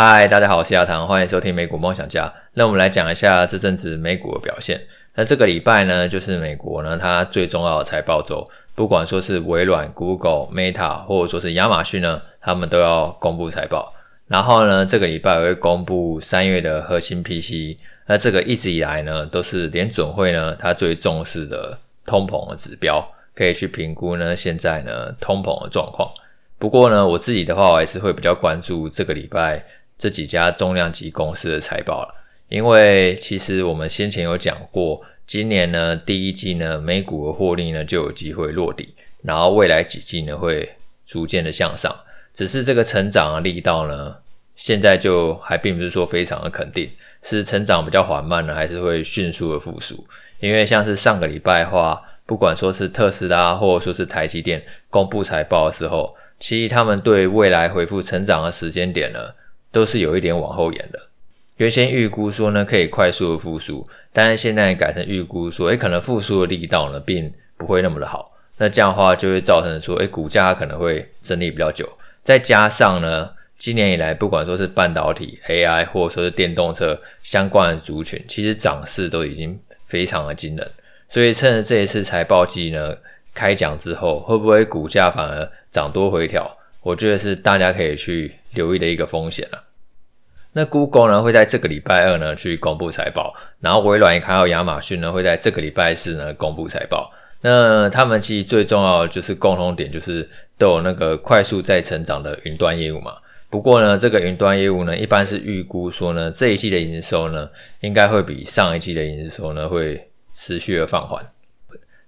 嗨，大家好，我是亚堂，欢迎收听美股梦想家。那我们来讲一下这阵子美股的表现。那这个礼拜呢，就是美国呢它最重要的财报周，不管说是微软、Google、Meta，或者说是亚马逊呢，他们都要公布财报。然后呢，这个礼拜会公布三月的核心 P C。那这个一直以来呢，都是联准会呢它最重视的通膨的指标，可以去评估呢现在呢通膨的状况。不过呢，我自己的话，我还是会比较关注这个礼拜。这几家重量级公司的财报了，因为其实我们先前有讲过，今年呢第一季呢美股的获利呢就有机会落底，然后未来几季呢会逐渐的向上，只是这个成长的力道呢现在就还并不是说非常的肯定，是成长比较缓慢呢，还是会迅速的复苏？因为像是上个礼拜的话，不管说是特斯拉或者说是台积电公布财报的时候，其实他们对未来恢复成长的时间点呢。都是有一点往后延的。原先预估说呢，可以快速的复苏，但是现在改成预估说，诶，可能复苏的力道呢，并不会那么的好。那这样的话，就会造成说，诶，股价可能会整理比较久。再加上呢，今年以来，不管说是半导体、AI，或者说是电动车相关的族群，其实涨势都已经非常的惊人。所以趁着这一次财报季呢开奖之后，会不会股价反而涨多回调？我觉得是大家可以去留意的一个风险了。那 Google 呢会在这个礼拜二呢去公布财报，然后微软也看到亚马逊呢会在这个礼拜四呢公布财报。那他们其实最重要的就是共同点就是都有那个快速在成长的云端业务嘛。不过呢，这个云端业务呢一般是预估说呢这一季的营收呢应该会比上一季的营收呢会持续的放缓。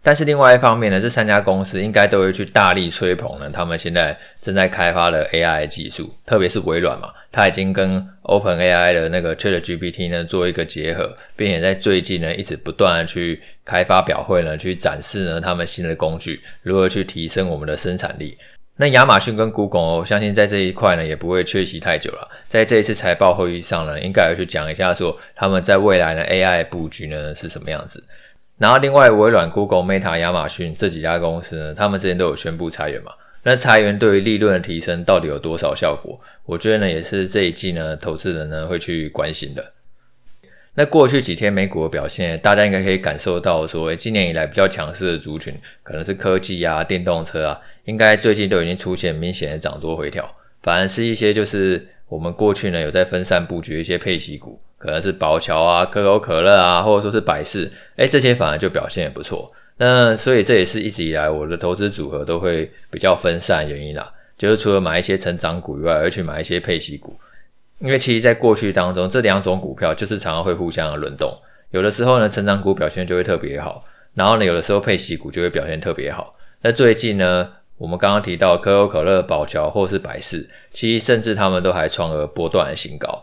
但是另外一方面呢，这三家公司应该都会去大力吹捧呢，他们现在正在开发的 AI 技术，特别是微软嘛，它已经跟 OpenAI 的那个 ChatGPT 呢做一个结合，并且在最近呢一直不断的去开发表会呢，去展示呢他们新的工具如何去提升我们的生产力。那亚马逊跟 Google，我相信在这一块呢也不会缺席太久了，在这一次财报会议上呢，应该要去讲一下说他们在未来的 AI 布局呢是什么样子。然后，另外微软、Google、Meta、亚马逊这几家公司呢，他们之前都有宣布裁员嘛。那裁员对于利润的提升到底有多少效果？我觉得呢，也是这一季呢，投资人呢会去关心的。那过去几天美股的表现，大家应该可以感受到说，今年以来比较强势的族群，可能是科技啊、电动车啊，应该最近都已经出现明显的涨多回调，反而是一些就是。我们过去呢有在分散布局一些配息股，可能是宝侨啊、可口可乐啊，或者说是百事，诶这些反而就表现也不错。那所以这也是一直以来我的投资组合都会比较分散原因啦，就是除了买一些成长股以外，而去买一些配息股，因为其实在过去当中，这两种股票就是常常会互相的轮动，有的时候呢成长股表现就会特别好，然后呢有的时候配息股就会表现特别好。那最近呢？我们刚刚提到可口可乐、宝侨或是百事，其实甚至他们都还创了波段的新高。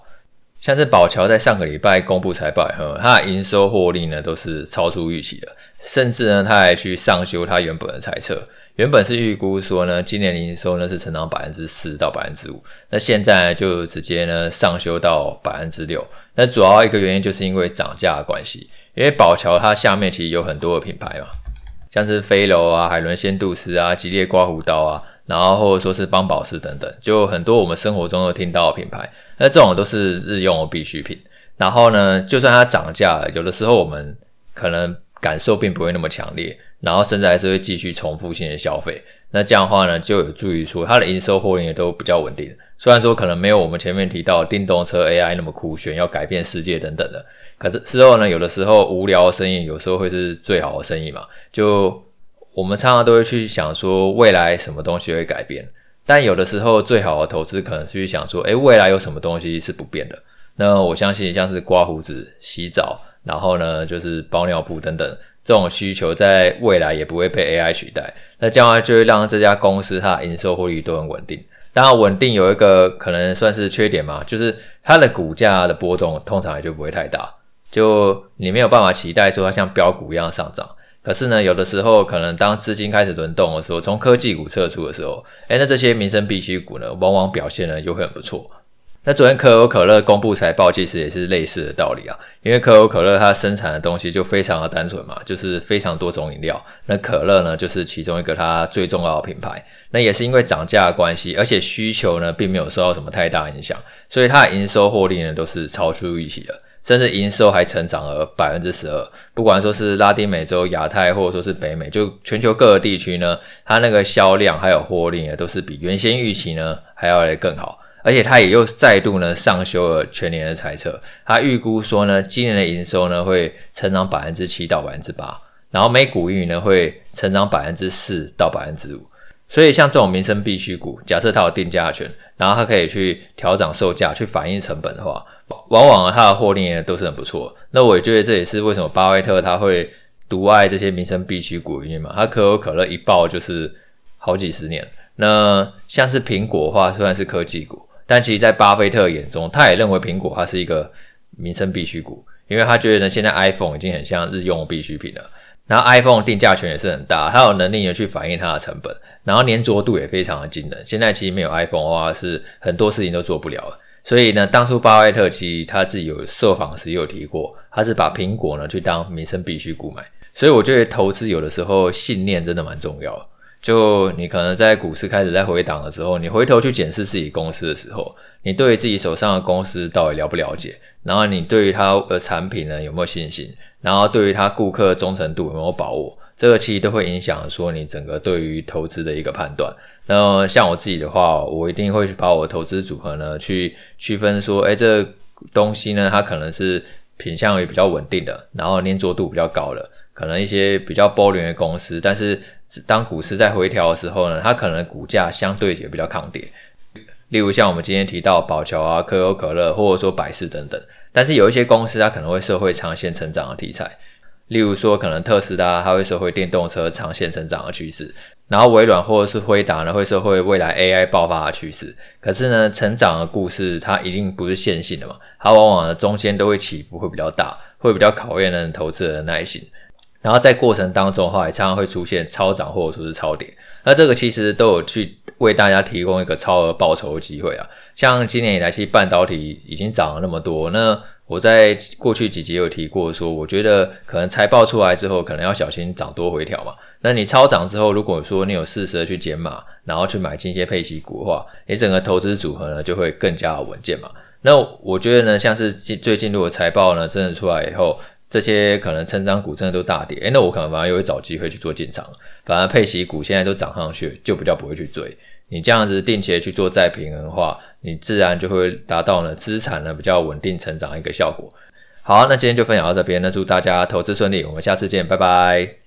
像是宝侨在上个礼拜公布财报以后，它的营收获利呢都是超出预期的，甚至呢它还去上修它原本的财测，原本是预估说呢今年营收呢是成长百分之四到百分之五，那现在呢就直接呢上修到百分之六。那主要一个原因就是因为涨价的关系，因为宝侨它下面其实有很多的品牌嘛。像是飞柔啊、海伦仙度斯啊、吉列刮胡刀啊，然后或者说是帮宝适等等，就很多我们生活中都听到的品牌。那这种都是日用的必需品。然后呢，就算它涨价了，有的时候我们可能感受并不会那么强烈，然后甚至还是会继续重复性的消费。那这样的话呢，就有助于说它的营收获利也都比较稳定。虽然说可能没有我们前面提到电动车 AI 那么酷炫，要改变世界等等的。可是之后呢，有的时候无聊的生意，有时候会是最好的生意嘛。就我们常常都会去想说，未来什么东西会改变，但有的时候最好的投资可能是去想说，诶，未来有什么东西是不变的？那我相信像是刮胡子、洗澡，然后呢就是包尿布等等这种需求，在未来也不会被 AI 取代。那将来就会让这家公司它的营收获利都很稳定。当然，稳定有一个可能算是缺点嘛，就是它的股价的波动通常也就不会太大。就你没有办法期待说它像飙股一样上涨，可是呢，有的时候可能当资金开始轮动的时候，从科技股撤出的时候，诶，那这些民生必需股呢，往往表现呢又会很不错。那昨天可口可乐公布财报，其实也是类似的道理啊，因为可口可乐它生产的东西就非常的单纯嘛，就是非常多种饮料，那可乐呢就是其中一个它最重要的品牌。那也是因为涨价的关系，而且需求呢并没有受到什么太大影响，所以它的营收获利呢都是超出预期的，甚至营收还成长了百分之十二。不管说是拉丁美洲、亚太，或者说是北美，就全球各个地区呢，它那个销量还有获利呢都是比原先预期呢还要来更好。而且它也又再度呢上修了全年的财测，它预估说呢今年的营收呢会成长百分之七到百分之八，然后每股盈余呢会成长百分之四到百分之五。所以像这种民生必需股，假设它有定价权，然后它可以去调涨售价去反映成本的话，往往它的获利都是很不错。那我也觉得这也是为什么巴菲特他会独爱这些民生必需股因为嘛。他可口可乐一爆就是好几十年。那像是苹果的话，虽然是科技股，但其实在巴菲特眼中，他也认为苹果它是一个民生必需股，因为他觉得呢现在 iPhone 已经很像日用必需品了。然后 iPhone 定价权也是很大，它有能力呢去反映它的成本，然后粘着度也非常的惊人。现在其实没有 iPhone 的话，是很多事情都做不了了。所以呢，当初巴菲特其实他自己有受访时有提过，他是把苹果呢去当民生必需股买。所以我觉得投资有的时候信念真的蛮重要。就你可能在股市开始在回档的时候，你回头去检视自己公司的时候，你对于自己手上的公司到底了不了解？然后你对于它的产品呢有没有信心？然后对于它顾客忠诚度有没有把握？这个其实都会影响说你整个对于投资的一个判断。那像我自己的话，我一定会把我投资组合呢去区分说，哎，这东西呢它可能是品相也比较稳定的，然后粘着度比较高的，可能一些比较波段的公司，但是当股市在回调的时候呢，它可能股价相对也比较抗跌。例如像我们今天提到宝侨啊、可口可乐，或者说百事等等。但是有一些公司它可能会社会长线成长的题材，例如说可能特斯拉它会社会电动车长线成长的趋势，然后微软或者是辉达呢会社会未来 AI 爆发的趋势。可是呢，成长的故事它一定不是线性的嘛，它往往呢中间都会起伏会比较大，会比较考验人投资者的耐心。然后在过程当中的话，也常常会出现超涨或者说是超跌。那这个其实都有去为大家提供一个超额报酬的机会啊。像今年以来，其实半导体已经涨了那么多。那我在过去几集有提过说，我觉得可能财报出来之后，可能要小心涨多回调嘛。那你超涨之后，如果说你有适时的去减码，然后去买进一些配息股的话，你整个投资组合呢就会更加稳健嘛。那我觉得呢，像是最近如果财报呢真的出来以后，这些可能成长股真的都大跌，诶，那我可能反而又会找机会去做进场。反而配息股现在都涨上去，就比较不会去追。你这样子定期的去做再平衡的话，你自然就会达到呢资产呢比较稳定成长一个效果。好，那今天就分享到这边，那祝大家投资顺利，我们下次见，拜拜。